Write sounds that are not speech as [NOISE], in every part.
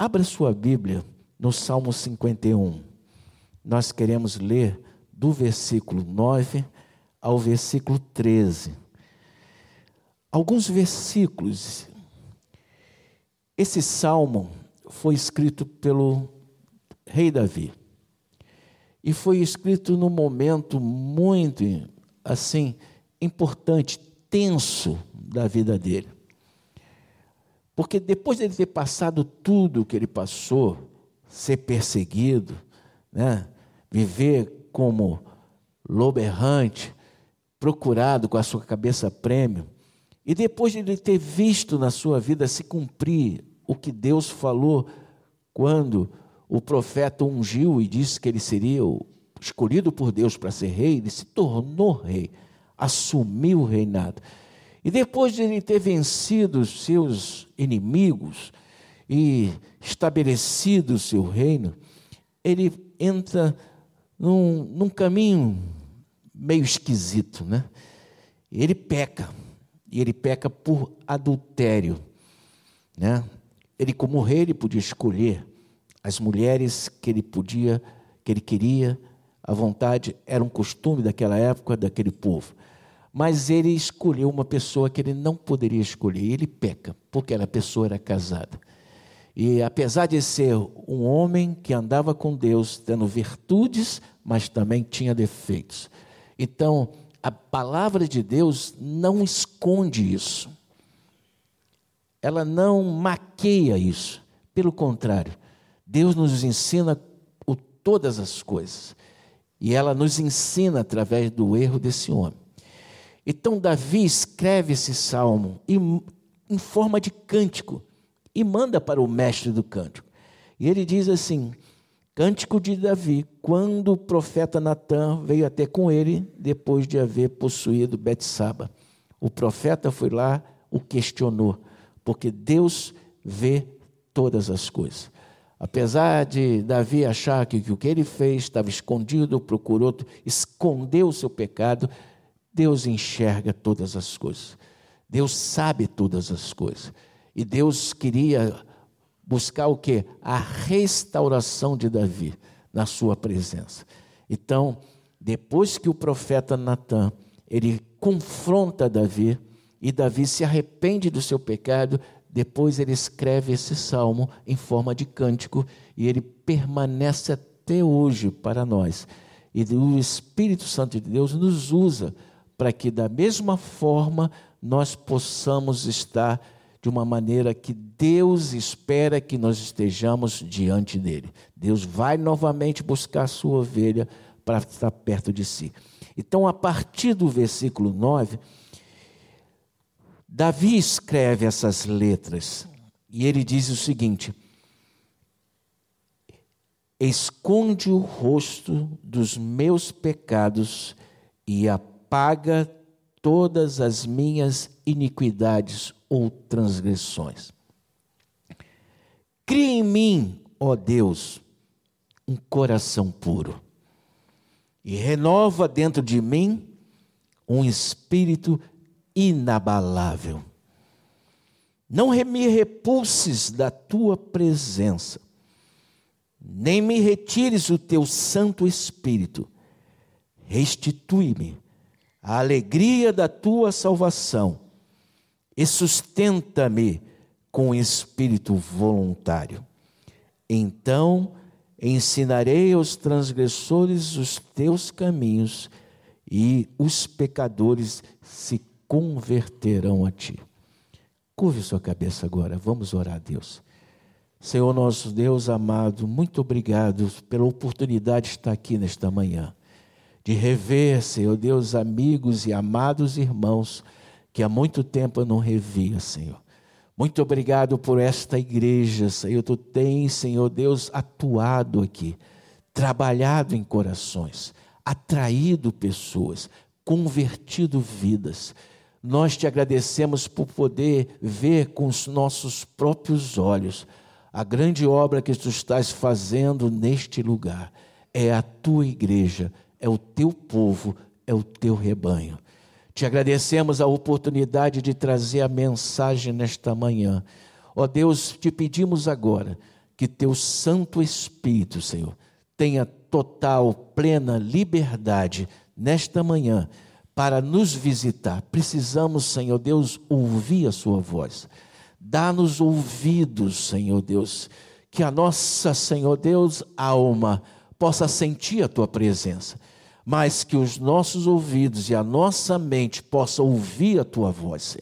Abra sua Bíblia no Salmo 51. Nós queremos ler do versículo 9 ao versículo 13. Alguns versículos. Esse salmo foi escrito pelo rei Davi. E foi escrito num momento muito assim importante, tenso da vida dele. Porque depois de ele ter passado tudo o que ele passou, ser perseguido, né? viver como lobo errante, procurado com a sua cabeça prêmio, e depois de ele ter visto na sua vida se cumprir o que Deus falou quando o profeta ungiu e disse que ele seria escolhido por Deus para ser rei, ele se tornou rei, assumiu o reinado. E depois de ele ter vencido os seus inimigos e estabelecido o seu reino, ele entra num, num caminho meio esquisito, né? Ele peca, e ele peca por adultério, né? Ele como rei, ele podia escolher as mulheres que ele podia, que ele queria, à vontade, era um costume daquela época, daquele povo mas ele escolheu uma pessoa que ele não poderia escolher, e ele peca, porque aquela pessoa era casada. E apesar de ser um homem que andava com Deus, tendo virtudes, mas também tinha defeitos. Então, a palavra de Deus não esconde isso. Ela não maqueia isso. Pelo contrário, Deus nos ensina o, todas as coisas. E ela nos ensina através do erro desse homem. Então, Davi escreve esse salmo em forma de cântico e manda para o mestre do cântico. E ele diz assim: Cântico de Davi, quando o profeta Natan veio até com ele, depois de haver possuído Betsaba. O profeta foi lá, o questionou, porque Deus vê todas as coisas. Apesar de Davi achar que, o que ele fez estava escondido, procurou esconder o seu pecado, Deus enxerga todas as coisas. Deus sabe todas as coisas. E Deus queria buscar o que? A restauração de Davi na sua presença. Então, depois que o profeta Natan, ele confronta Davi, e Davi se arrepende do seu pecado, depois ele escreve esse salmo em forma de cântico, e ele permanece até hoje para nós. E o Espírito Santo de Deus nos usa para que da mesma forma nós possamos estar de uma maneira que Deus espera que nós estejamos diante dele. Deus vai novamente buscar a sua ovelha para estar perto de si. Então, a partir do versículo 9, Davi escreve essas letras e ele diz o seguinte: Esconde o rosto dos meus pecados e a apaga todas as minhas iniquidades ou transgressões. Cria em mim, ó Deus, um coração puro e renova dentro de mim um espírito inabalável. Não me repulses da tua presença, nem me retires o teu Santo Espírito. Restitui-me a alegria da tua salvação e sustenta-me com espírito voluntário. Então ensinarei aos transgressores os teus caminhos e os pecadores se converterão a ti. Curve sua cabeça agora, vamos orar a Deus. Senhor nosso Deus amado, muito obrigado pela oportunidade de estar aqui nesta manhã de rever, Senhor Deus, amigos e amados irmãos que há muito tempo eu não revia, Senhor. Muito obrigado por esta igreja, Senhor. Tu tens, Senhor Deus, atuado aqui, trabalhado em corações, atraído pessoas, convertido vidas. Nós te agradecemos por poder ver com os nossos próprios olhos a grande obra que tu estás fazendo neste lugar. É a tua igreja é o teu povo, é o teu rebanho. Te agradecemos a oportunidade de trazer a mensagem nesta manhã. Ó Deus, te pedimos agora que teu Santo Espírito, Senhor, tenha total, plena liberdade nesta manhã para nos visitar. Precisamos, Senhor Deus, ouvir a Sua voz. Dá-nos ouvidos, Senhor Deus, que a nossa, Senhor Deus, alma possa sentir a Tua presença, mas que os nossos ouvidos e a nossa mente possam ouvir a Tua voz.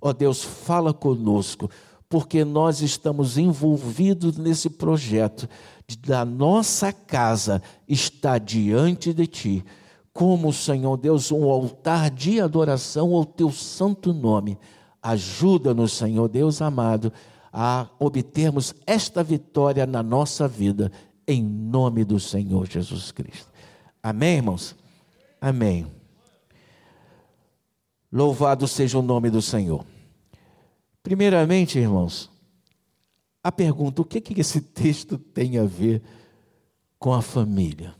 Ó Deus, fala conosco, porque nós estamos envolvidos nesse projeto da nossa casa está diante de Ti como, Senhor Deus, um altar de adoração ao teu santo nome. Ajuda-nos, Senhor Deus amado, a obtermos esta vitória na nossa vida, em nome do Senhor Jesus Cristo. Amém, irmãos? Amém. Louvado seja o nome do Senhor. Primeiramente, irmãos, a pergunta: o que, que esse texto tem a ver com a família?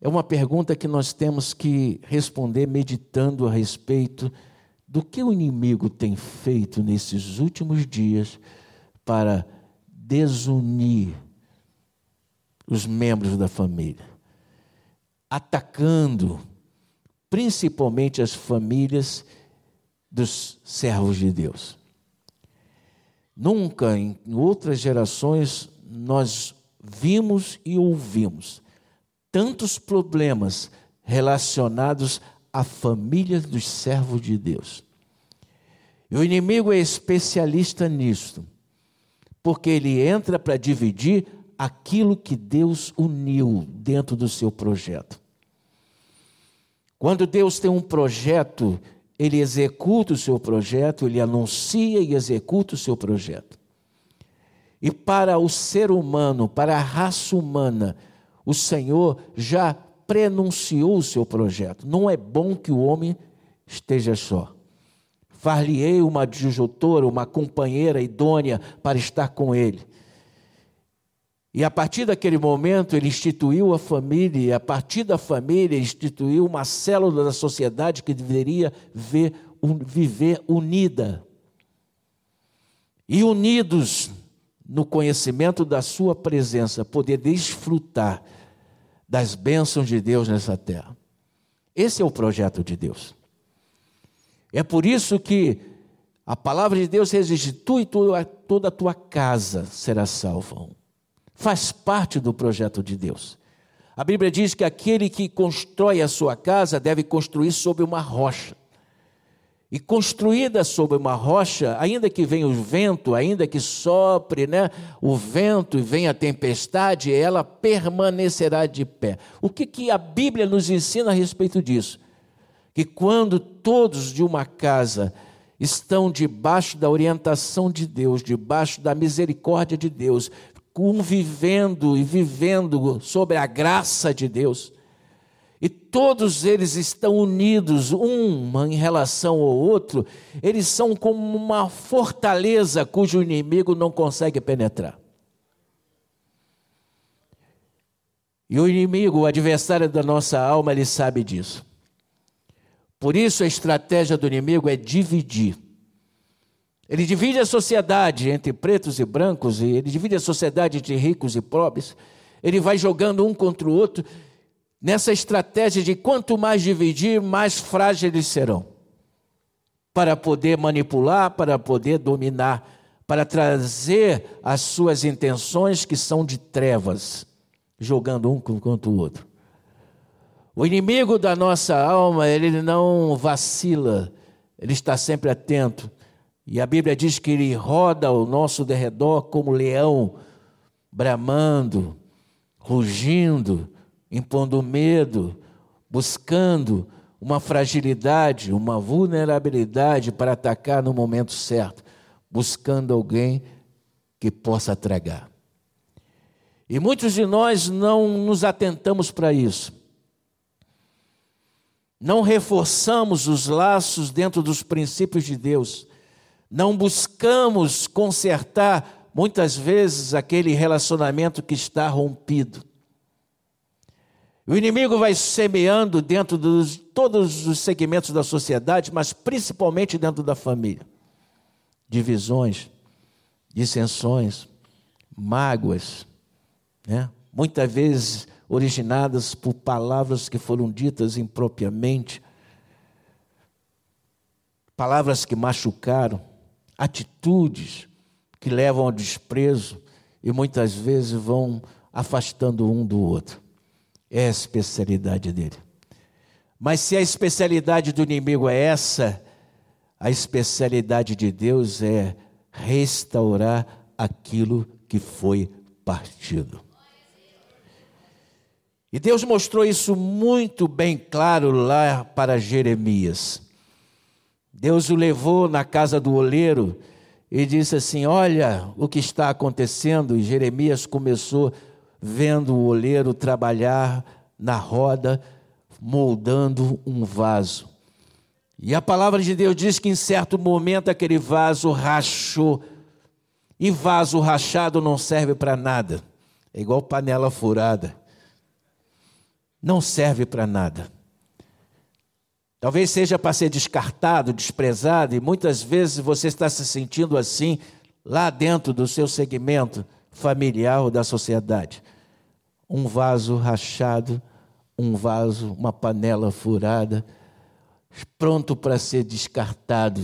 É uma pergunta que nós temos que responder meditando a respeito do que o inimigo tem feito nesses últimos dias para desunir os membros da família, atacando principalmente as famílias dos servos de Deus. Nunca em outras gerações nós vimos e ouvimos tantos problemas relacionados à família dos servos de Deus. E o inimigo é especialista nisso, porque ele entra para dividir aquilo que Deus uniu dentro do seu projeto. Quando Deus tem um projeto, ele executa o seu projeto, ele anuncia e executa o seu projeto. E para o ser humano, para a raça humana, o Senhor já prenunciou o seu projeto. Não é bom que o homem esteja só. Far-lhe-ei uma adjutora, uma companheira idônea para estar com ele. E a partir daquele momento ele instituiu a família, e a partir da família instituiu uma célula da sociedade que deveria ver, viver unida. E unidos no conhecimento da sua presença, poder desfrutar das bênçãos de Deus nessa terra. Esse é o projeto de Deus. É por isso que a palavra de Deus exige: tu e toda a tua casa será salva. Faz parte do projeto de Deus. A Bíblia diz que aquele que constrói a sua casa deve construir sobre uma rocha. E construída sobre uma rocha, ainda que venha o vento, ainda que sopre né, o vento e venha a tempestade, ela permanecerá de pé. O que, que a Bíblia nos ensina a respeito disso? Que quando todos de uma casa estão debaixo da orientação de Deus, debaixo da misericórdia de Deus, convivendo e vivendo sobre a graça de Deus, e todos eles estão unidos, um em relação ao outro, eles são como uma fortaleza cujo inimigo não consegue penetrar. E o inimigo, o adversário da nossa alma, ele sabe disso. Por isso a estratégia do inimigo é dividir. Ele divide a sociedade entre pretos e brancos, e ele divide a sociedade entre ricos e pobres. Ele vai jogando um contra o outro nessa estratégia de quanto mais dividir, mais frágeis eles serão. Para poder manipular, para poder dominar, para trazer as suas intenções que são de trevas, jogando um contra o outro. O inimigo da nossa alma, ele não vacila, ele está sempre atento. E a Bíblia diz que ele roda ao nosso derredor como leão, bramando, rugindo, impondo medo, buscando uma fragilidade, uma vulnerabilidade para atacar no momento certo, buscando alguém que possa tragar. E muitos de nós não nos atentamos para isso. Não reforçamos os laços dentro dos princípios de Deus. Não buscamos consertar muitas vezes aquele relacionamento que está rompido. O inimigo vai semeando dentro de todos os segmentos da sociedade, mas principalmente dentro da família. Divisões, dissensões, mágoas, né? muitas vezes originadas por palavras que foram ditas impropriamente, palavras que machucaram, atitudes que levam ao desprezo e muitas vezes vão afastando um do outro. É a especialidade dele. Mas se a especialidade do inimigo é essa, a especialidade de Deus é restaurar aquilo que foi partido. E Deus mostrou isso muito bem claro lá para Jeremias. Deus o levou na casa do oleiro e disse assim: Olha o que está acontecendo. E Jeremias começou vendo o oleiro trabalhar na roda, moldando um vaso. E a palavra de Deus diz que em certo momento aquele vaso rachou. E vaso rachado não serve para nada. É igual panela furada. Não serve para nada. Talvez seja para ser descartado, desprezado, e muitas vezes você está se sentindo assim lá dentro do seu segmento familiar ou da sociedade. Um vaso rachado, um vaso, uma panela furada, pronto para ser descartado.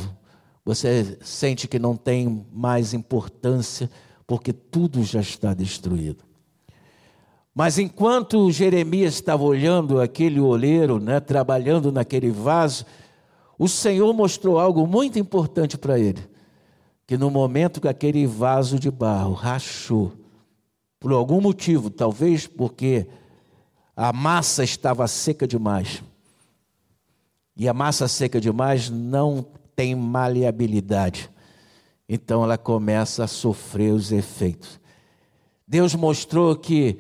Você sente que não tem mais importância, porque tudo já está destruído. Mas enquanto Jeremias estava olhando aquele oleiro, né, trabalhando naquele vaso, o Senhor mostrou algo muito importante para ele. Que no momento que aquele vaso de barro rachou, por algum motivo, talvez porque a massa estava seca demais. E a massa seca demais não tem maleabilidade. Então ela começa a sofrer os efeitos. Deus mostrou que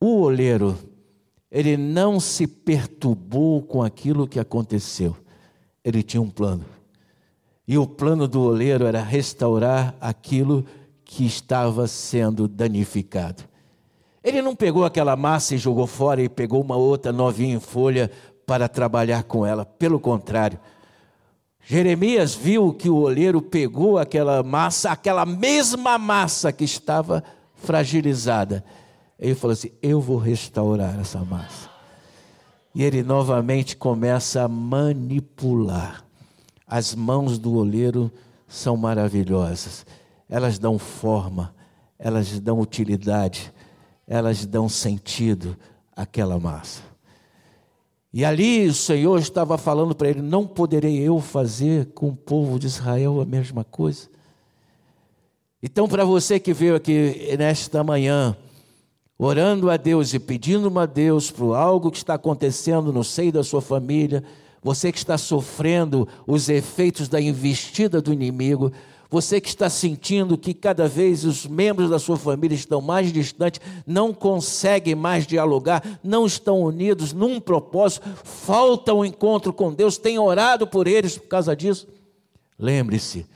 o oleiro, ele não se perturbou com aquilo que aconteceu. Ele tinha um plano. E o plano do oleiro era restaurar aquilo que estava sendo danificado. Ele não pegou aquela massa e jogou fora e pegou uma outra novinha em folha para trabalhar com ela. Pelo contrário, Jeremias viu que o oleiro pegou aquela massa, aquela mesma massa que estava fragilizada, ele falou assim: Eu vou restaurar essa massa. E ele novamente começa a manipular. As mãos do oleiro são maravilhosas. Elas dão forma, elas dão utilidade, elas dão sentido àquela massa. E ali o Senhor estava falando para ele: Não poderei eu fazer com o povo de Israel a mesma coisa? Então, para você que veio aqui nesta manhã, orando a Deus e pedindo a Deus por algo que está acontecendo no seio da sua família, você que está sofrendo os efeitos da investida do inimigo, você que está sentindo que cada vez os membros da sua família estão mais distantes, não conseguem mais dialogar, não estão unidos num propósito, falta um encontro com Deus, tem orado por eles por causa disso. Lembre-se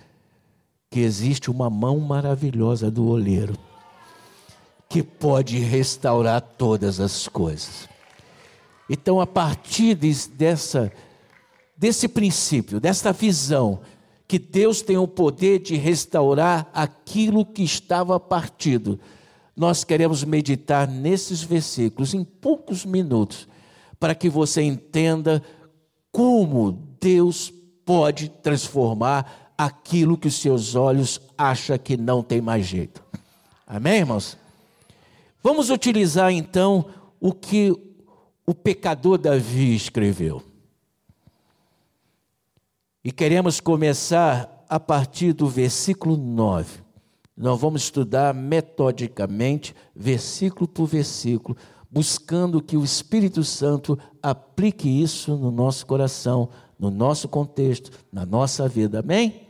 que existe uma mão maravilhosa do oleiro que pode restaurar todas as coisas. Então, a partir dessa, desse princípio, dessa visão, que Deus tem o poder de restaurar aquilo que estava partido, nós queremos meditar nesses versículos em poucos minutos, para que você entenda como Deus pode transformar aquilo que os seus olhos acham que não tem mais jeito. Amém, irmãos? Vamos utilizar então o que o pecador Davi escreveu. E queremos começar a partir do versículo 9. Nós vamos estudar metodicamente, versículo por versículo, buscando que o Espírito Santo aplique isso no nosso coração, no nosso contexto, na nossa vida. Amém?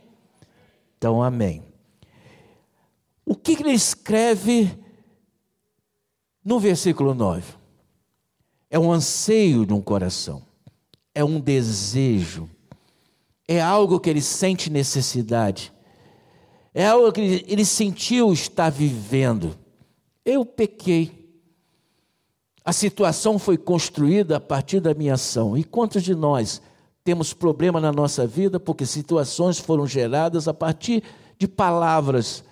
Então, amém. O que ele escreve no versículo 9, é um anseio de um coração, é um desejo, é algo que ele sente necessidade, é algo que ele, sentiu estar vivendo. Eu pequei. A situação foi construída a partir da minha ação. E quantos de nós temos problema na nossa vida porque situações foram geradas a partir de palavras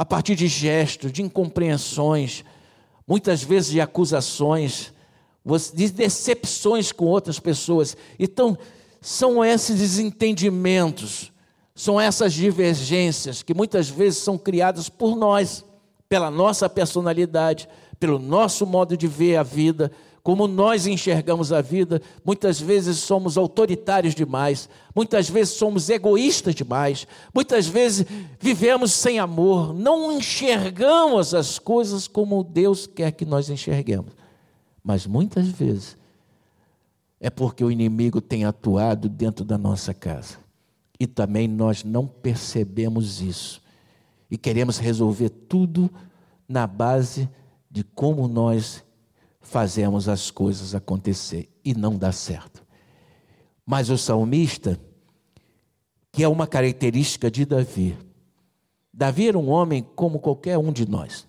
a partir de gestos, de incompreensões, muitas vezes de acusações, de decepções com outras pessoas. Então, são esses desentendimentos, são essas divergências que muitas vezes são criadas por nós, pela nossa personalidade, pelo nosso modo de ver a vida, como nós enxergamos a vida. Muitas vezes somos autoritários demais, muitas vezes somos egoístas demais, muitas vezes vivemos sem amor, não enxergamos as coisas como Deus quer que nós enxerguemos. Mas muitas vezes é porque o inimigo tem atuado dentro da nossa casa. E também nós não percebemos isso. E queremos resolver tudo na base de como nós fazemos as coisas acontecer. E não dá certo. Mas o salmista, que é uma característica de Davi, Davi era um homem como qualquer um de nós.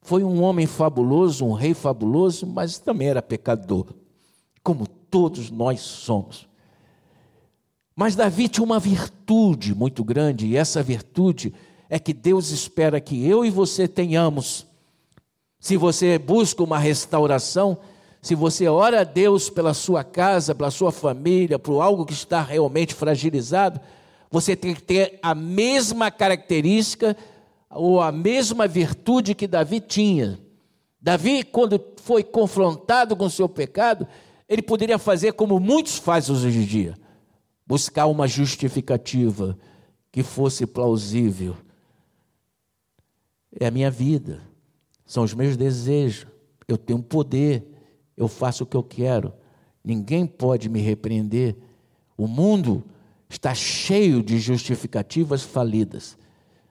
Foi um homem fabuloso, um rei fabuloso, mas também era pecador como todos nós somos. Mas Davi tinha uma virtude muito grande, e essa virtude é que Deus espera que eu e você tenhamos. Se você busca uma restauração, se você ora a Deus pela sua casa, pela sua família, por algo que está realmente fragilizado, você tem que ter a mesma característica ou a mesma virtude que Davi tinha. Davi, quando foi confrontado com seu pecado, ele poderia fazer como muitos fazem hoje em dia: buscar uma justificativa que fosse plausível. É a minha vida, são os meus desejos, eu tenho poder, eu faço o que eu quero, ninguém pode me repreender. O mundo está cheio de justificativas falidas,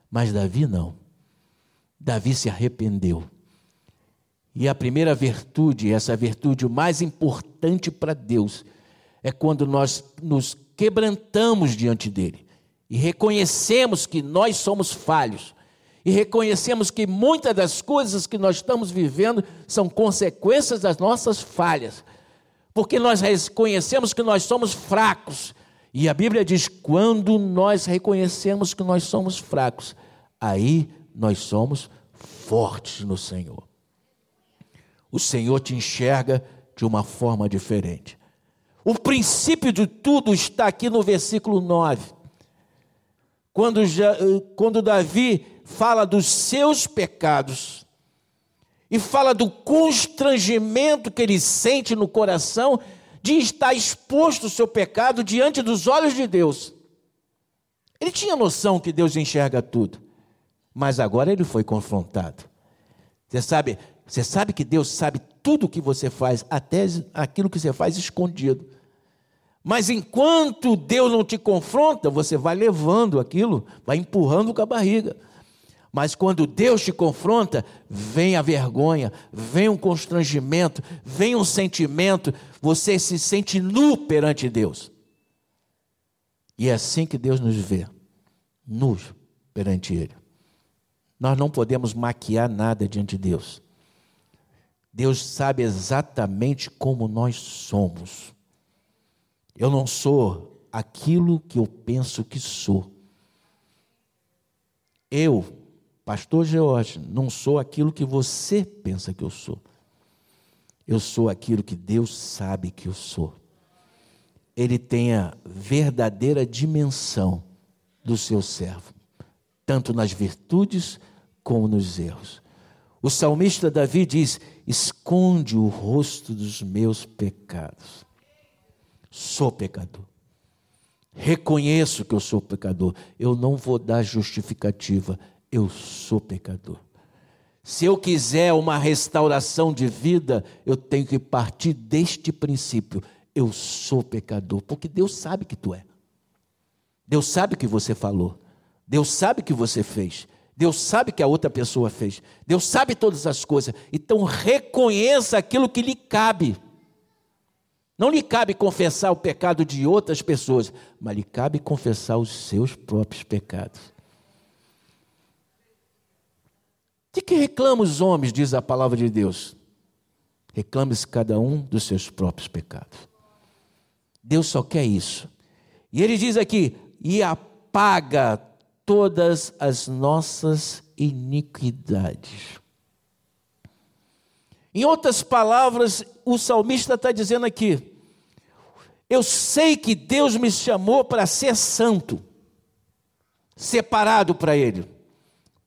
mas Davi não. Davi se arrependeu. E a primeira virtude, essa virtude mais importante para Deus, é quando nós nos quebrantamos diante dele e reconhecemos que nós somos falhos e reconhecemos que muitas das coisas que nós estamos vivendo são consequências das nossas falhas, porque nós reconhecemos que nós somos fracos. E a Bíblia diz: quando nós reconhecemos que nós somos fracos, aí nós somos fortes no Senhor o Senhor te enxerga de uma forma diferente. O princípio de tudo está aqui no versículo 9. Quando, já, quando Davi fala dos seus pecados e fala do constrangimento que ele sente no coração de estar exposto o seu pecado diante dos olhos de Deus. Ele tinha noção que Deus enxerga tudo, mas agora ele foi confrontado. Você sabe, você sabe que Deus sabe tudo o que você faz, até aquilo que você faz escondido. Mas enquanto Deus não te confronta, você vai levando aquilo, vai empurrando com a barriga. Mas quando Deus te confronta, vem a vergonha, vem um constrangimento, vem um sentimento, você se sente nu perante Deus. E é assim que Deus nos vê, nus perante Ele. Nós não podemos maquiar nada diante de Deus. Deus sabe exatamente como nós somos. Eu não sou aquilo que eu penso que sou. Eu, pastor George, não sou aquilo que você pensa que eu sou. Eu sou aquilo que Deus sabe que eu sou. Ele tem a verdadeira dimensão do seu servo, tanto nas virtudes como nos erros. O salmista Davi diz: esconde o rosto dos meus pecados. Sou pecador. Reconheço que eu sou pecador. Eu não vou dar justificativa. Eu sou pecador. Se eu quiser uma restauração de vida, eu tenho que partir deste princípio. Eu sou pecador, porque Deus sabe que tu é. Deus sabe que você falou. Deus sabe que você fez. Deus sabe que a outra pessoa fez. Deus sabe todas as coisas. Então reconheça aquilo que lhe cabe. Não lhe cabe confessar o pecado de outras pessoas, mas lhe cabe confessar os seus próprios pecados. De que reclamam os homens, diz a palavra de Deus? Reclame-se cada um dos seus próprios pecados. Deus só quer isso. E ele diz aqui: e apaga todas as nossas iniquidades. Em outras palavras, o salmista está dizendo aqui: eu sei que Deus me chamou para ser santo, separado para Ele,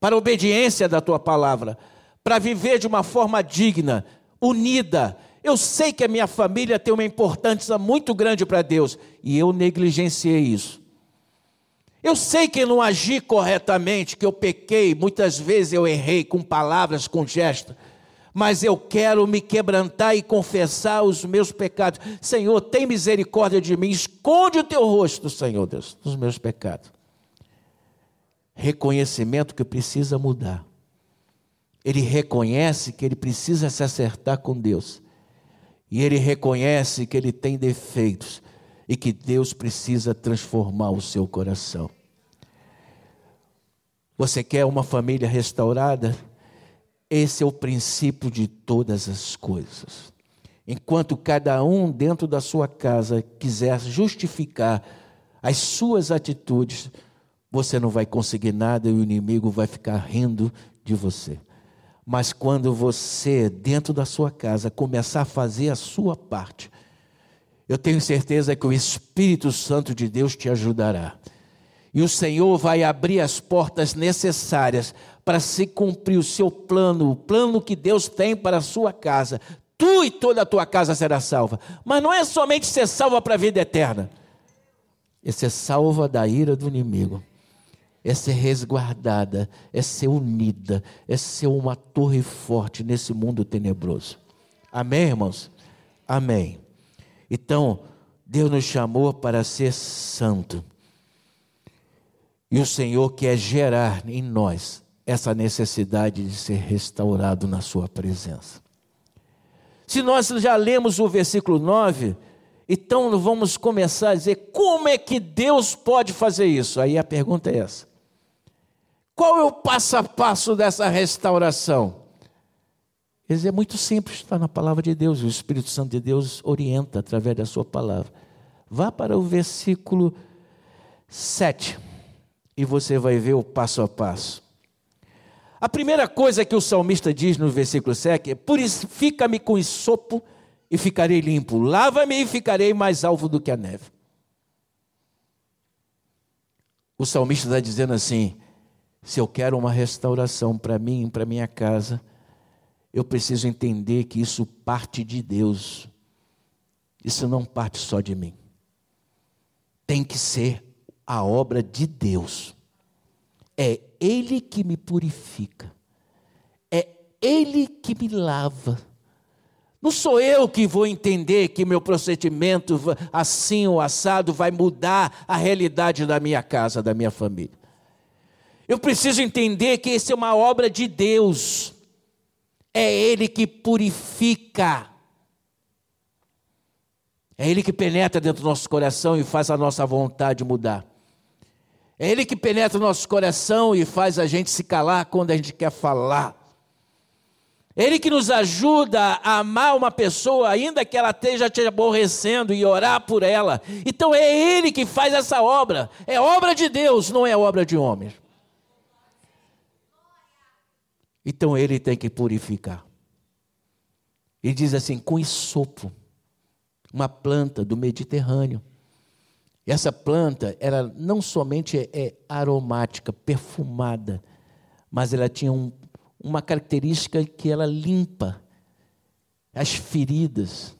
para a obediência da tua palavra, para viver de uma forma digna, unida. Eu sei que a minha família tem uma importância muito grande para Deus e eu negligenciei isso. Eu sei que não agi corretamente, que eu pequei, muitas vezes eu errei com palavras, com gestos mas eu quero me quebrantar e confessar os meus pecados. Senhor, tem misericórdia de mim, esconde o teu rosto, Senhor Deus, dos meus pecados. Reconhecimento que precisa mudar. Ele reconhece que ele precisa se acertar com Deus. E ele reconhece que ele tem defeitos e que Deus precisa transformar o seu coração. Você quer uma família restaurada? Esse é o princípio de todas as coisas. Enquanto cada um dentro da sua casa quiser justificar as suas atitudes, você não vai conseguir nada e o inimigo vai ficar rindo de você. Mas quando você, dentro da sua casa, começar a fazer a sua parte, eu tenho certeza que o Espírito Santo de Deus te ajudará. E o Senhor vai abrir as portas necessárias para se cumprir o seu plano, o plano que Deus tem para a sua casa. Tu e toda a tua casa será salva. Mas não é somente ser salva para a vida eterna. É ser salva da ira do inimigo. É ser resguardada, é ser unida, é ser uma torre forte nesse mundo tenebroso. Amém, irmãos? Amém. Então, Deus nos chamou para ser santo. E o Senhor quer gerar em nós essa necessidade de ser restaurado na Sua presença. Se nós já lemos o versículo 9, então vamos começar a dizer como é que Deus pode fazer isso? Aí a pergunta é essa: qual é o passo a passo dessa restauração? Ele é muito simples, está na palavra de Deus, o Espírito Santo de Deus orienta através da Sua palavra. Vá para o versículo 7 e você vai ver o passo a passo. A primeira coisa que o salmista diz no versículo 7 é: Purifica-me com sopo e ficarei limpo, lava-me e ficarei mais alvo do que a neve. O salmista está dizendo assim: se eu quero uma restauração para mim, para minha casa, eu preciso entender que isso parte de Deus. Isso não parte só de mim. Tem que ser a obra de Deus. É Ele que me purifica, é Ele que me lava. Não sou eu que vou entender que meu procedimento assim ou assado vai mudar a realidade da minha casa, da minha família. Eu preciso entender que isso é uma obra de Deus. É Ele que purifica. É Ele que penetra dentro do nosso coração e faz a nossa vontade mudar. É Ele que penetra o nosso coração e faz a gente se calar quando a gente quer falar. Ele que nos ajuda a amar uma pessoa, ainda que ela esteja te aborrecendo, e orar por ela. Então é Ele que faz essa obra. É obra de Deus, não é obra de homens. Então Ele tem que purificar. Ele diz assim: com isopo, uma planta do Mediterrâneo. E essa planta, ela não somente é, é aromática, perfumada, mas ela tinha um, uma característica que ela limpa as feridas.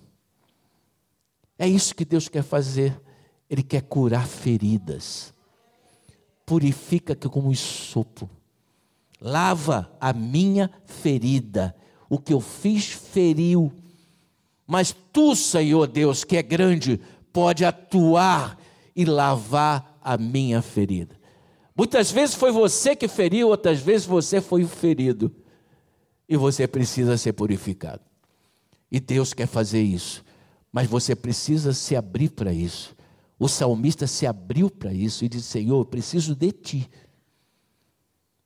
É isso que Deus quer fazer. Ele quer curar feridas. Purifica que como sopo. Lava a minha ferida. O que eu fiz feriu. Mas tu, Senhor Deus, que é grande, pode atuar e lavar a minha ferida. Muitas vezes foi você que feriu, outras vezes você foi o ferido. E você precisa ser purificado. E Deus quer fazer isso. Mas você precisa se abrir para isso. O salmista se abriu para isso e disse: Senhor, eu preciso de ti.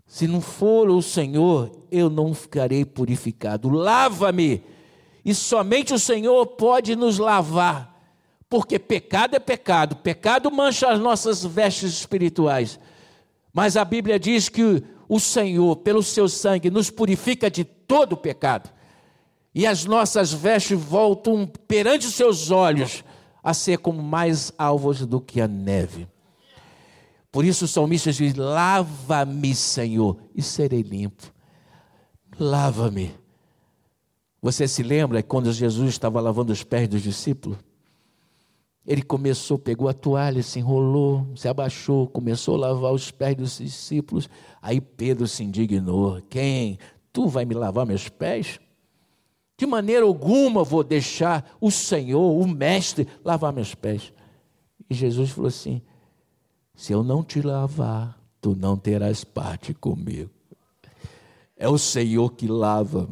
Se não for o Senhor, eu não ficarei purificado. Lava-me. E somente o Senhor pode nos lavar porque pecado é pecado, pecado mancha as nossas vestes espirituais. Mas a Bíblia diz que o Senhor, pelo seu sangue, nos purifica de todo pecado. E as nossas vestes voltam perante os seus olhos a ser como mais alvos do que a neve. Por isso o salmista diz: Lava-me, Senhor, e serei limpo. Lava-me. Você se lembra quando Jesus estava lavando os pés dos discípulos? Ele começou, pegou a toalha, se enrolou, se abaixou, começou a lavar os pés dos discípulos. Aí Pedro se indignou: Quem? Tu vai me lavar meus pés? De maneira alguma vou deixar o Senhor, o Mestre, lavar meus pés. E Jesus falou assim: Se eu não te lavar, tu não terás parte comigo. É o Senhor que lava.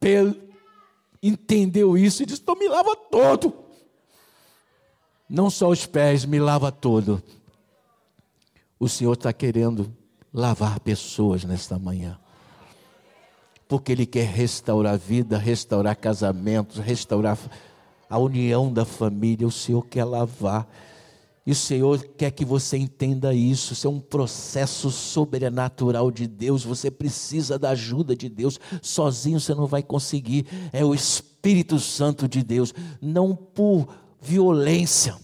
Pedro entendeu isso e disse: Então me lava todo. Não só os pés, me lava todo. O Senhor está querendo lavar pessoas nesta manhã porque Ele quer restaurar a vida, restaurar casamentos, restaurar a união da família. O Senhor quer lavar. E o Senhor quer que você entenda isso. Isso é um processo sobrenatural de Deus. Você precisa da ajuda de Deus. Sozinho você não vai conseguir. É o Espírito Santo de Deus. Não por violência,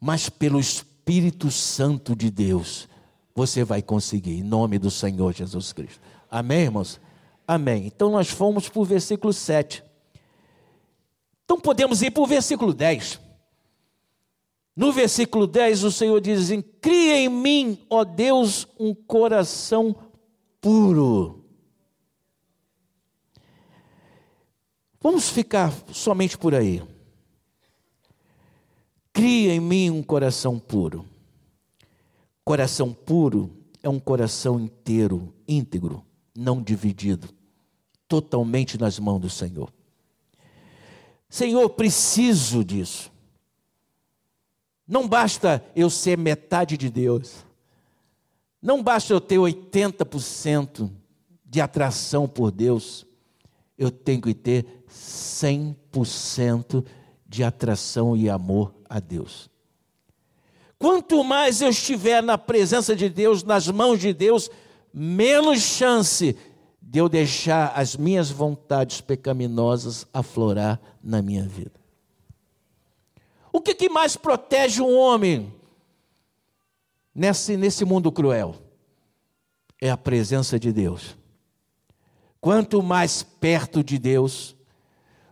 mas pelo Espírito Santo de Deus. Você vai conseguir. Em nome do Senhor Jesus Cristo. Amém, irmãos? Amém. Então nós fomos para o versículo 7. Então podemos ir para o versículo 10. No versículo 10, o Senhor diz assim: Cria em mim, ó Deus, um coração puro. Vamos ficar somente por aí. Cria em mim um coração puro. Coração puro é um coração inteiro, íntegro não dividido, totalmente nas mãos do Senhor. Senhor, preciso disso. Não basta eu ser metade de Deus. Não basta eu ter 80% de atração por Deus. Eu tenho que ter 100% de atração e amor a Deus. Quanto mais eu estiver na presença de Deus, nas mãos de Deus, menos chance de eu deixar as minhas vontades pecaminosas aflorar na minha vida. O que, que mais protege um homem nesse, nesse mundo cruel? É a presença de Deus. Quanto mais perto de Deus,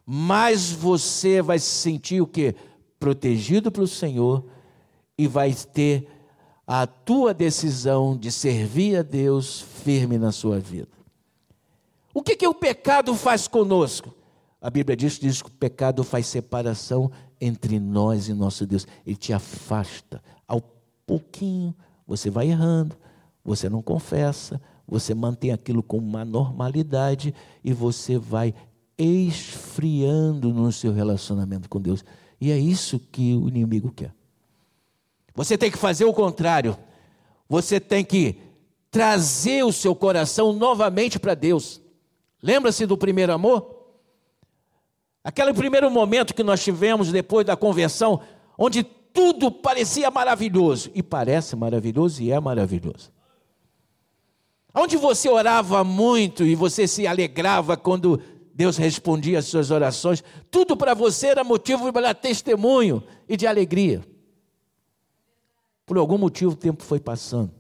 mais você vai se sentir o que? Protegido pelo Senhor e vai ter a tua decisão de servir a Deus firme na sua vida. O que, que o pecado faz conosco? A Bíblia diz, diz que o pecado faz separação entre nós e nosso Deus. Ele te afasta. Ao pouquinho, você vai errando, você não confessa, você mantém aquilo como uma normalidade e você vai esfriando no seu relacionamento com Deus. E é isso que o inimigo quer. Você tem que fazer o contrário. Você tem que trazer o seu coração novamente para Deus. Lembra-se do primeiro amor? Aquele primeiro momento que nós tivemos depois da conversão, onde tudo parecia maravilhoso, e parece maravilhoso e é maravilhoso. Onde você orava muito e você se alegrava quando Deus respondia às suas orações, tudo para você era motivo para testemunho e de alegria. Por algum motivo o tempo foi passando.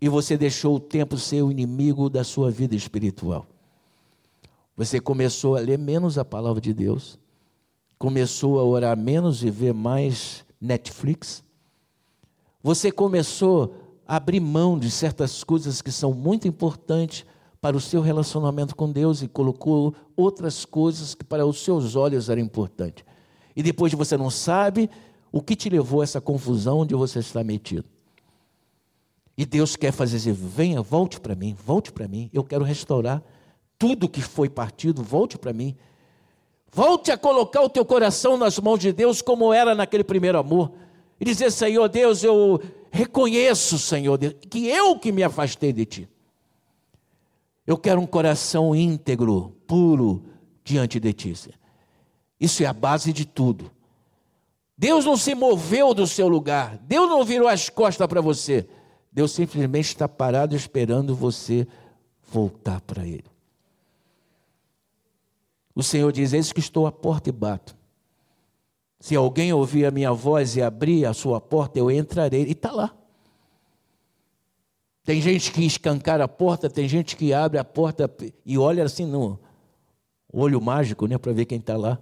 E você deixou o tempo ser o inimigo da sua vida espiritual. Você começou a ler menos a palavra de Deus. Começou a orar menos e ver mais Netflix. Você começou a abrir mão de certas coisas que são muito importantes para o seu relacionamento com Deus e colocou outras coisas que para os seus olhos eram importantes. E depois você não sabe o que te levou a essa confusão onde você está metido? E Deus quer fazer assim: venha, volte para mim, volte para mim, eu quero restaurar tudo que foi partido, volte para mim. Volte a colocar o teu coração nas mãos de Deus, como era naquele primeiro amor. E dizer: Senhor Deus, eu reconheço, Senhor Deus, que eu que me afastei de ti. Eu quero um coração íntegro, puro diante de ti. Isso é a base de tudo. Deus não se moveu do seu lugar. Deus não virou as costas para você. Deus simplesmente está parado esperando você voltar para Ele. O Senhor diz: Eis que estou à porta e bato. Se alguém ouvir a minha voz e abrir a sua porta, eu entrarei. E está lá. Tem gente que escancara a porta, tem gente que abre a porta e olha assim no olho mágico, né, para ver quem está lá.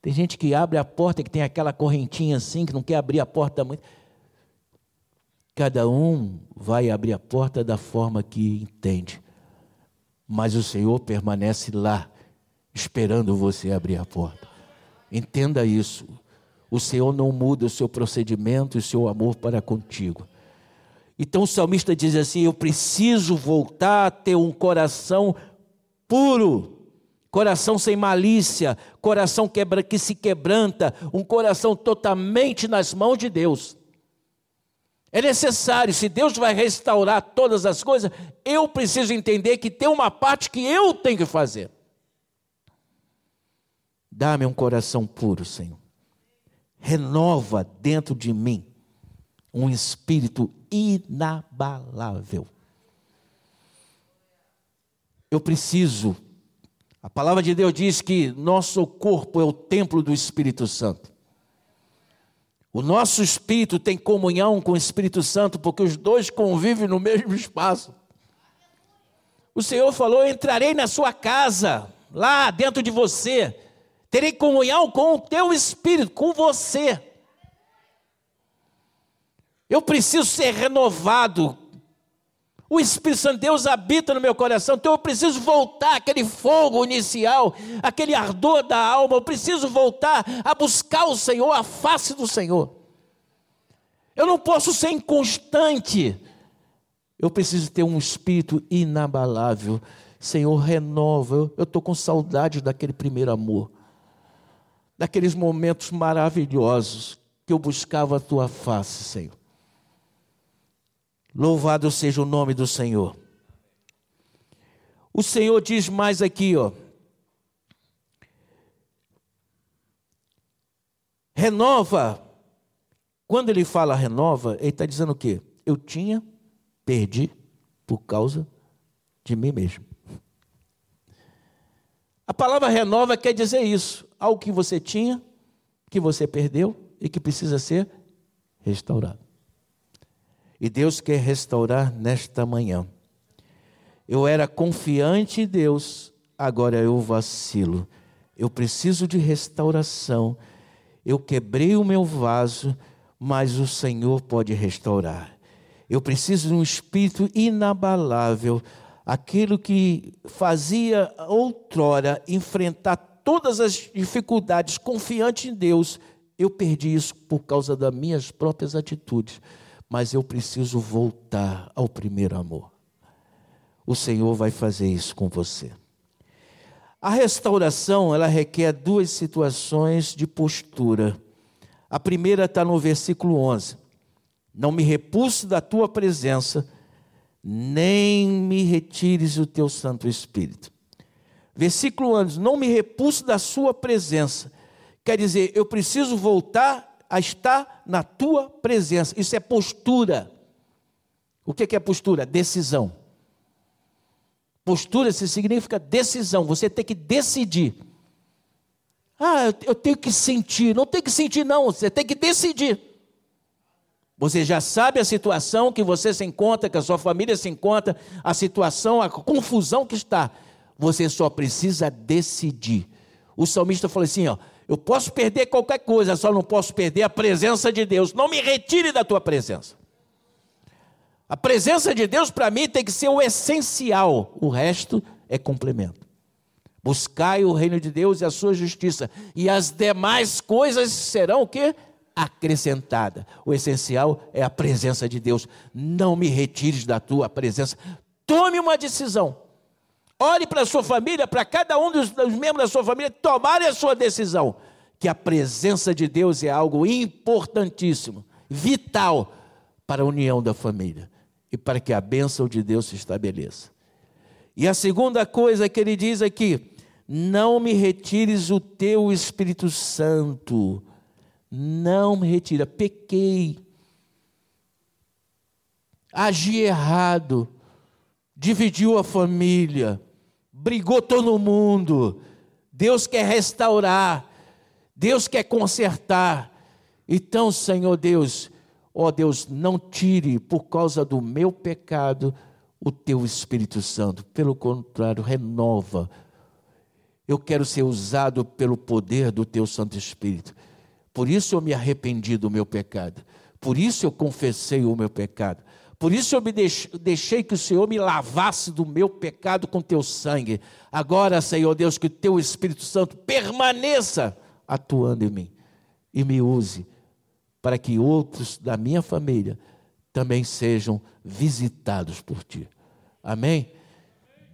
Tem gente que abre a porta que tem aquela correntinha assim, que não quer abrir a porta muito. Cada um vai abrir a porta da forma que entende. Mas o Senhor permanece lá, esperando você abrir a porta. Entenda isso. O Senhor não muda o seu procedimento e o seu amor para contigo. Então o salmista diz assim: Eu preciso voltar a ter um coração puro coração sem malícia, coração quebra, que se quebranta, um coração totalmente nas mãos de Deus. É necessário, se Deus vai restaurar todas as coisas, eu preciso entender que tem uma parte que eu tenho que fazer. Dá-me um coração puro, Senhor. Renova dentro de mim um espírito inabalável. Eu preciso a palavra de Deus diz que nosso corpo é o templo do Espírito Santo. O nosso espírito tem comunhão com o Espírito Santo porque os dois convivem no mesmo espaço. O Senhor falou: entrarei na sua casa, lá dentro de você, terei comunhão com o teu espírito, com você. Eu preciso ser renovado o Espírito Santo de Deus habita no meu coração, então eu preciso voltar aquele fogo inicial, aquele ardor da alma, eu preciso voltar a buscar o Senhor, a face do Senhor. Eu não posso ser inconstante, eu preciso ter um espírito inabalável. Senhor, renova, eu estou com saudade daquele primeiro amor, daqueles momentos maravilhosos que eu buscava a tua face, Senhor. Louvado seja o nome do Senhor. O Senhor diz mais aqui, ó. Renova. Quando ele fala renova, ele está dizendo o quê? Eu tinha, perdi por causa de mim mesmo. A palavra renova quer dizer isso. Algo que você tinha, que você perdeu e que precisa ser restaurado. E Deus quer restaurar nesta manhã. Eu era confiante em Deus, agora eu vacilo. Eu preciso de restauração. Eu quebrei o meu vaso, mas o Senhor pode restaurar. Eu preciso de um espírito inabalável, aquilo que fazia outrora enfrentar todas as dificuldades, confiante em Deus. Eu perdi isso por causa das minhas próprias atitudes mas eu preciso voltar ao primeiro amor. O Senhor vai fazer isso com você. A restauração, ela requer duas situações de postura. A primeira está no versículo 11. Não me repulse da tua presença, nem me retires o teu Santo Espírito. Versículo 11: Não me repulse da sua presença. Quer dizer, eu preciso voltar a estar na tua presença. Isso é postura. O que é postura? Decisão. Postura significa decisão. Você tem que decidir. Ah, eu tenho que sentir. Não tem que sentir, não. Você tem que decidir. Você já sabe a situação que você se encontra, que a sua família se encontra, a situação, a confusão que está. Você só precisa decidir. O salmista falou assim: ó, eu posso perder qualquer coisa, só não posso perder a presença de Deus. Não me retire da tua presença. A presença de Deus para mim tem que ser o essencial, o resto é complemento. Buscai o reino de Deus e a sua justiça, e as demais coisas serão o quê? Acrescentada. O essencial é a presença de Deus. Não me retires da tua presença. Tome uma decisão. Ore para a sua família, para cada um dos, dos, membros da sua família tomarem a sua decisão. Que a presença de Deus é algo importantíssimo, vital para a união da família e para que a bênção de Deus se estabeleça. E a segunda coisa que ele diz aqui: não me retires o teu Espírito Santo, não me retira. Pequei, agi errado, dividiu a família, brigou todo mundo. Deus quer restaurar, Deus quer consertar. Então, Senhor Deus, ó Deus, não tire por causa do meu pecado o teu Espírito Santo. Pelo contrário, renova. Eu quero ser usado pelo poder do teu Santo Espírito. Por isso eu me arrependi do meu pecado. Por isso eu confessei o meu pecado. Por isso eu me deixei que o Senhor me lavasse do meu pecado com teu sangue. Agora, Senhor Deus, que o teu Espírito Santo permaneça atuando em mim e me use para que outros da minha família também sejam visitados por ti. Amém?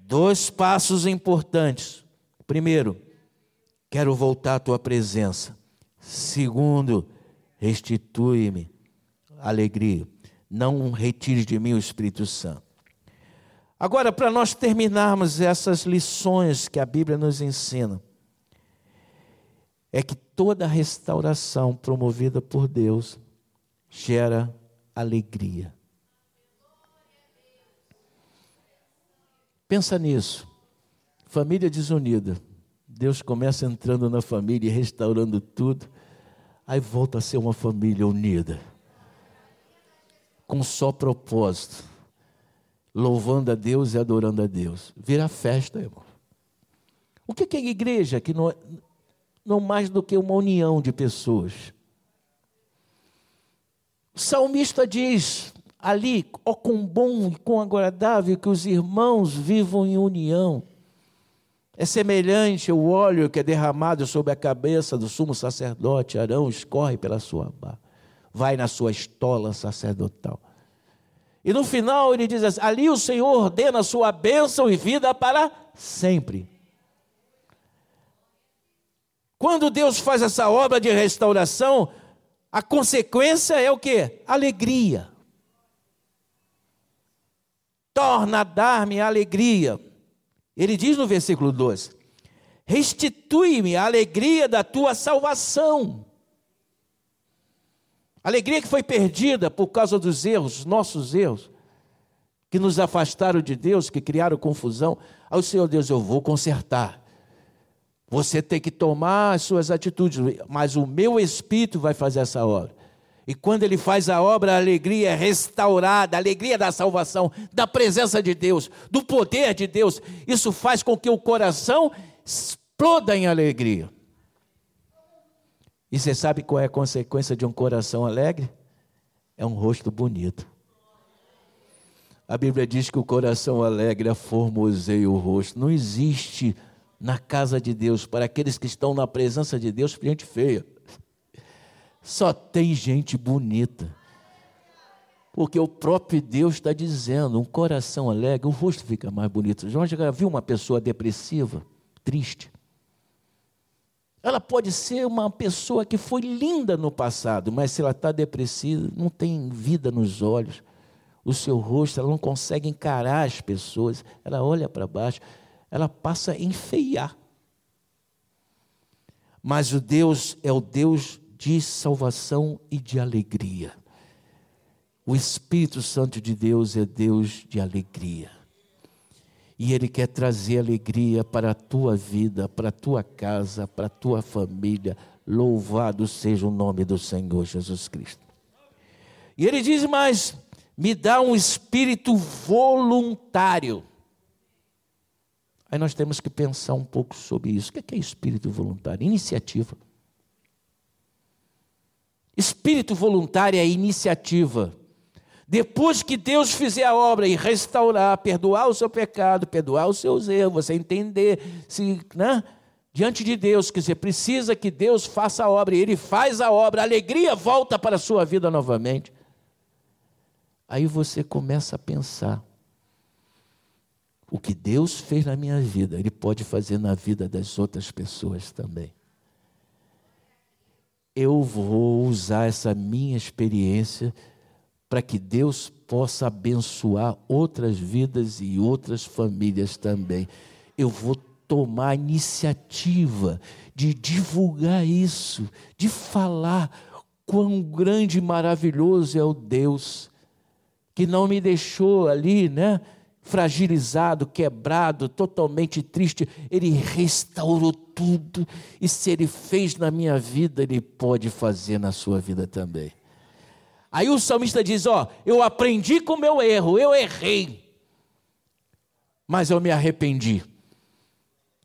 Dois passos importantes. Primeiro, quero voltar à tua presença. Segundo, restitui-me alegria. Não retire de mim o Espírito Santo. Agora, para nós terminarmos essas lições que a Bíblia nos ensina, é que toda restauração promovida por Deus gera alegria. Pensa nisso. Família desunida. Deus começa entrando na família e restaurando tudo, aí volta a ser uma família unida, com só propósito, louvando a Deus e adorando a Deus. Vira festa, irmão. O que é igreja? Que não, não mais do que uma união de pessoas. O salmista diz ali, ó, com bom e com agradável que os irmãos vivam em união. É semelhante ao óleo que é derramado sobre a cabeça do sumo sacerdote Arão, escorre pela sua barba, vai na sua estola sacerdotal. E no final ele diz assim: ali o Senhor ordena a sua bênção e vida para sempre. Quando Deus faz essa obra de restauração, a consequência é o que? Alegria. Torna a dar-me alegria ele diz no versículo 12: Restitui-me a alegria da tua salvação. Alegria que foi perdida por causa dos erros, nossos erros, que nos afastaram de Deus, que criaram confusão. Ao Senhor Deus, eu vou consertar. Você tem que tomar as suas atitudes, mas o meu espírito vai fazer essa obra. E quando ele faz a obra, a alegria é restaurada, a alegria da salvação, da presença de Deus, do poder de Deus. Isso faz com que o coração exploda em alegria. E você sabe qual é a consequência de um coração alegre? É um rosto bonito. A Bíblia diz que o coração alegre formoseia o rosto. Não existe na casa de Deus, para aqueles que estão na presença de Deus, gente feia. Só tem gente bonita. Porque o próprio Deus está dizendo, um coração alegre, o rosto fica mais bonito. João já viu uma pessoa depressiva, triste? Ela pode ser uma pessoa que foi linda no passado, mas se ela está depressiva, não tem vida nos olhos. O seu rosto, ela não consegue encarar as pessoas, ela olha para baixo, ela passa a enfeiar. Mas o Deus é o Deus de salvação e de alegria. O Espírito Santo de Deus é Deus de alegria. E Ele quer trazer alegria para a tua vida, para a tua casa, para a tua família. Louvado seja o nome do Senhor Jesus Cristo. E Ele diz mais: me dá um espírito voluntário. Aí nós temos que pensar um pouco sobre isso. O que é, é espírito voluntário? Iniciativa. Espírito voluntário é iniciativa. Depois que Deus fizer a obra e restaurar, perdoar o seu pecado, perdoar os seus erros, você entender se, né, diante de Deus que você precisa que Deus faça a obra e Ele faz a obra, a alegria volta para a sua vida novamente. Aí você começa a pensar: o que Deus fez na minha vida, Ele pode fazer na vida das outras pessoas também eu vou usar essa minha experiência para que Deus possa abençoar outras vidas e outras famílias também. Eu vou tomar a iniciativa de divulgar isso, de falar quão grande e maravilhoso é o Deus que não me deixou ali, né? Fragilizado, quebrado, totalmente triste, Ele restaurou tudo, e se Ele fez na minha vida, Ele pode fazer na sua vida também. Aí o salmista diz: Ó, eu aprendi com meu erro, eu errei, mas eu me arrependi.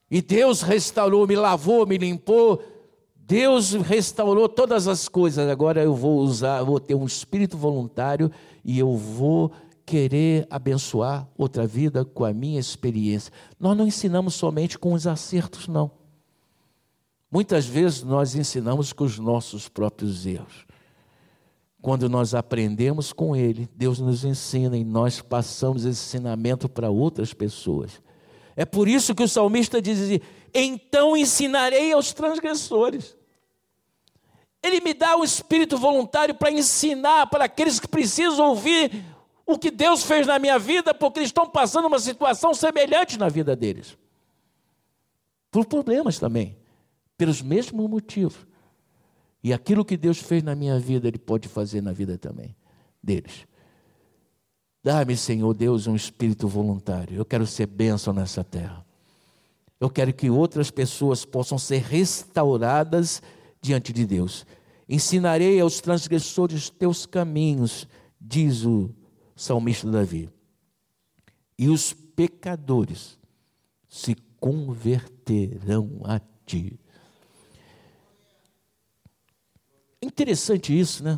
E Deus restaurou, me lavou, me limpou. Deus restaurou todas as coisas. Agora eu vou usar, vou ter um espírito voluntário e eu vou querer abençoar outra vida com a minha experiência. Nós não ensinamos somente com os acertos, não. Muitas vezes nós ensinamos com os nossos próprios erros. Quando nós aprendemos com Ele, Deus nos ensina e nós passamos esse ensinamento para outras pessoas. É por isso que o salmista diz assim: então ensinarei aos transgressores. Ele me dá um espírito voluntário para ensinar para aqueles que precisam ouvir o que Deus fez na minha vida, porque eles estão passando uma situação semelhante na vida deles. Por problemas também, pelos mesmos motivos. E aquilo que Deus fez na minha vida, Ele pode fazer na vida também deles. Dá-me, Senhor Deus, um espírito voluntário. Eu quero ser bênção nessa terra. Eu quero que outras pessoas possam ser restauradas diante de Deus. Ensinarei aos transgressores teus caminhos, diz o salmista Davi. E os pecadores se converterão a ti. Interessante isso, né?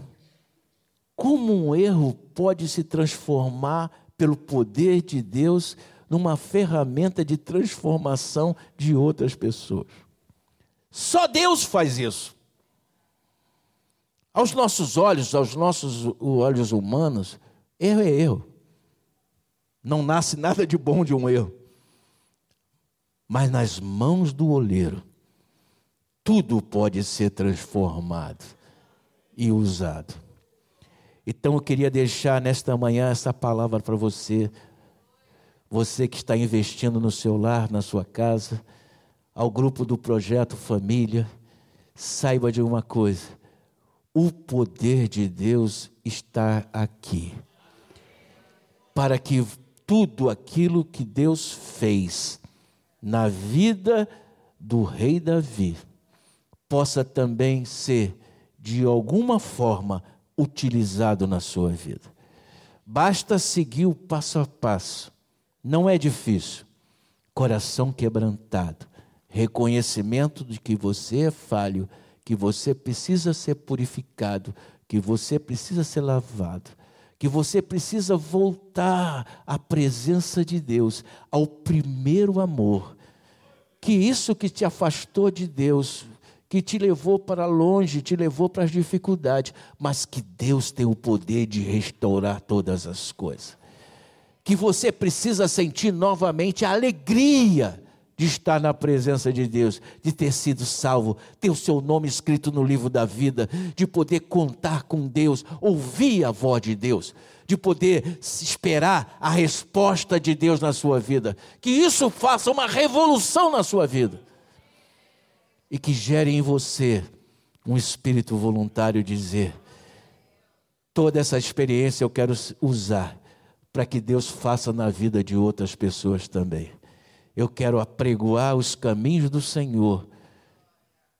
Como um erro pode se transformar pelo poder de Deus numa ferramenta de transformação de outras pessoas. Só Deus faz isso. Aos nossos olhos, aos nossos olhos humanos, erro é erro. Não nasce [LAUGHS] nada de bom de um erro. Mas nas mãos do oleiro, tudo pode ser transformado e usado. Então eu queria deixar nesta manhã essa palavra para você, você que está investindo no seu lar, na sua casa, ao grupo do projeto Família, saiba de uma coisa: o poder de Deus está aqui. Para que tudo aquilo que Deus fez na vida do rei Davi possa também ser, de alguma forma, utilizado na sua vida. Basta seguir o passo a passo. Não é difícil. Coração quebrantado, reconhecimento de que você é falho, que você precisa ser purificado, que você precisa ser lavado, que você precisa voltar à presença de Deus, ao primeiro amor. Que isso que te afastou de Deus que te levou para longe, te levou para as dificuldades, mas que Deus tem o poder de restaurar todas as coisas. Que você precisa sentir novamente a alegria de estar na presença de Deus, de ter sido salvo, ter o seu nome escrito no livro da vida, de poder contar com Deus, ouvir a voz de Deus, de poder esperar a resposta de Deus na sua vida. Que isso faça uma revolução na sua vida e que gere em você um espírito voluntário dizer: toda essa experiência eu quero usar para que Deus faça na vida de outras pessoas também. Eu quero apregoar os caminhos do Senhor.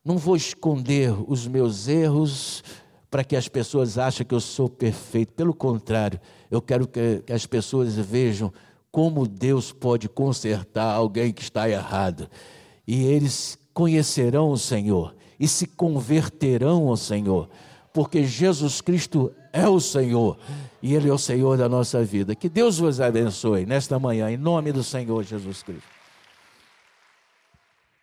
Não vou esconder os meus erros para que as pessoas achem que eu sou perfeito. Pelo contrário, eu quero que, que as pessoas vejam como Deus pode consertar alguém que está errado. E eles conhecerão o Senhor e se converterão ao Senhor, porque Jesus Cristo é o Senhor e Ele é o Senhor da nossa vida. Que Deus vos abençoe nesta manhã, em nome do Senhor Jesus Cristo.